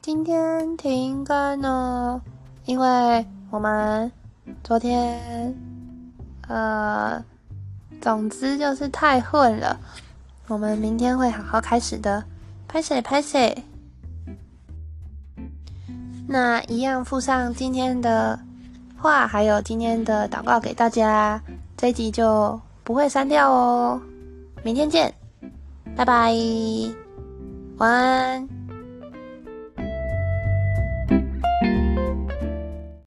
今天停更呢，因为我们昨天，呃，总之就是太混了。我们明天会好好开始的，拍谁拍谁。那一样附上今天的话，还有今天的祷告给大家，这一集就不会删掉哦。明天见，拜拜，晚安。